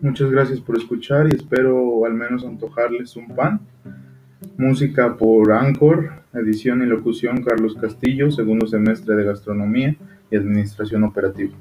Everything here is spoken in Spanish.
Muchas gracias por escuchar y espero al menos antojarles un pan. Música por Anchor, edición y locución Carlos Castillo, segundo semestre de Gastronomía y Administración Operativa.